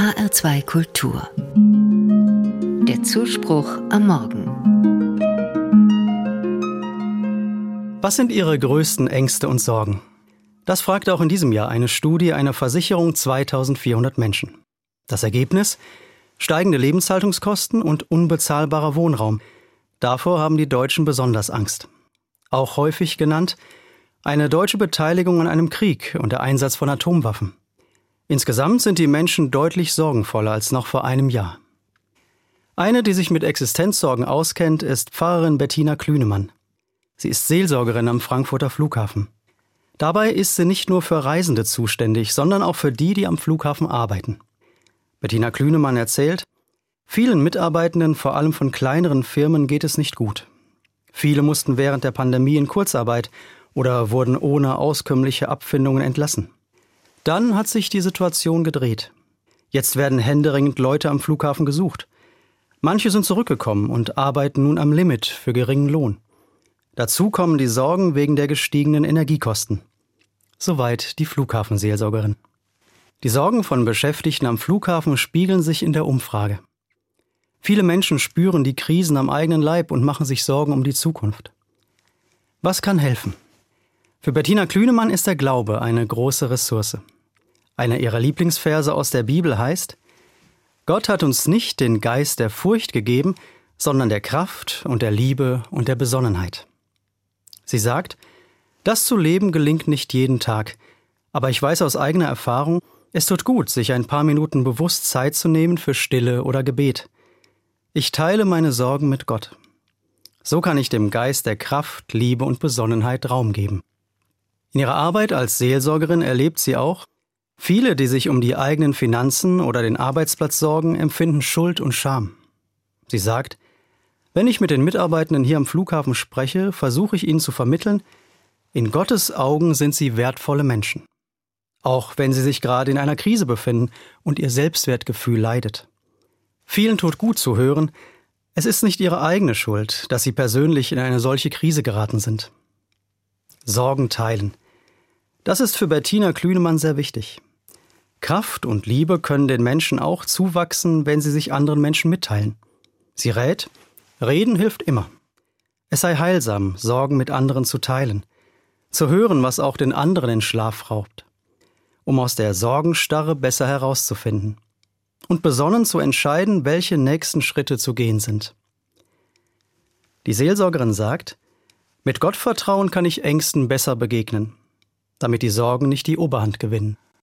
HR2 Kultur. Der Zuspruch am Morgen. Was sind Ihre größten Ängste und Sorgen? Das fragte auch in diesem Jahr eine Studie einer Versicherung 2400 Menschen. Das Ergebnis? Steigende Lebenshaltungskosten und unbezahlbarer Wohnraum. Davor haben die Deutschen besonders Angst. Auch häufig genannt eine deutsche Beteiligung an einem Krieg und der Einsatz von Atomwaffen. Insgesamt sind die Menschen deutlich sorgenvoller als noch vor einem Jahr. Eine, die sich mit Existenzsorgen auskennt, ist Pfarrerin Bettina Klünemann. Sie ist Seelsorgerin am Frankfurter Flughafen. Dabei ist sie nicht nur für Reisende zuständig, sondern auch für die, die am Flughafen arbeiten. Bettina Klünemann erzählt, vielen Mitarbeitenden, vor allem von kleineren Firmen, geht es nicht gut. Viele mussten während der Pandemie in Kurzarbeit oder wurden ohne auskömmliche Abfindungen entlassen. Dann hat sich die Situation gedreht. Jetzt werden händeringend Leute am Flughafen gesucht. Manche sind zurückgekommen und arbeiten nun am Limit für geringen Lohn. Dazu kommen die Sorgen wegen der gestiegenen Energiekosten. Soweit die Flughafenseelsorgerin. Die Sorgen von Beschäftigten am Flughafen spiegeln sich in der Umfrage. Viele Menschen spüren die Krisen am eigenen Leib und machen sich Sorgen um die Zukunft. Was kann helfen? Für Bettina Klünemann ist der Glaube eine große Ressource. Einer ihrer Lieblingsverse aus der Bibel heißt, Gott hat uns nicht den Geist der Furcht gegeben, sondern der Kraft und der Liebe und der Besonnenheit. Sie sagt, das zu leben gelingt nicht jeden Tag, aber ich weiß aus eigener Erfahrung, es tut gut, sich ein paar Minuten bewusst Zeit zu nehmen für Stille oder Gebet. Ich teile meine Sorgen mit Gott. So kann ich dem Geist der Kraft, Liebe und Besonnenheit Raum geben. In ihrer Arbeit als Seelsorgerin erlebt sie auch, viele, die sich um die eigenen Finanzen oder den Arbeitsplatz sorgen, empfinden Schuld und Scham. Sie sagt, wenn ich mit den Mitarbeitenden hier am Flughafen spreche, versuche ich ihnen zu vermitteln, in Gottes Augen sind sie wertvolle Menschen. Auch wenn sie sich gerade in einer Krise befinden und ihr Selbstwertgefühl leidet. Vielen tut gut zu hören, es ist nicht ihre eigene Schuld, dass sie persönlich in eine solche Krise geraten sind. Sorgen teilen. Das ist für Bettina Klünemann sehr wichtig. Kraft und Liebe können den Menschen auch zuwachsen, wenn sie sich anderen Menschen mitteilen. Sie rät, reden hilft immer. Es sei heilsam, Sorgen mit anderen zu teilen, zu hören, was auch den anderen in Schlaf raubt, um aus der Sorgenstarre besser herauszufinden und besonnen zu entscheiden, welche nächsten Schritte zu gehen sind. Die Seelsorgerin sagt, mit Gottvertrauen kann ich Ängsten besser begegnen damit die Sorgen nicht die Oberhand gewinnen.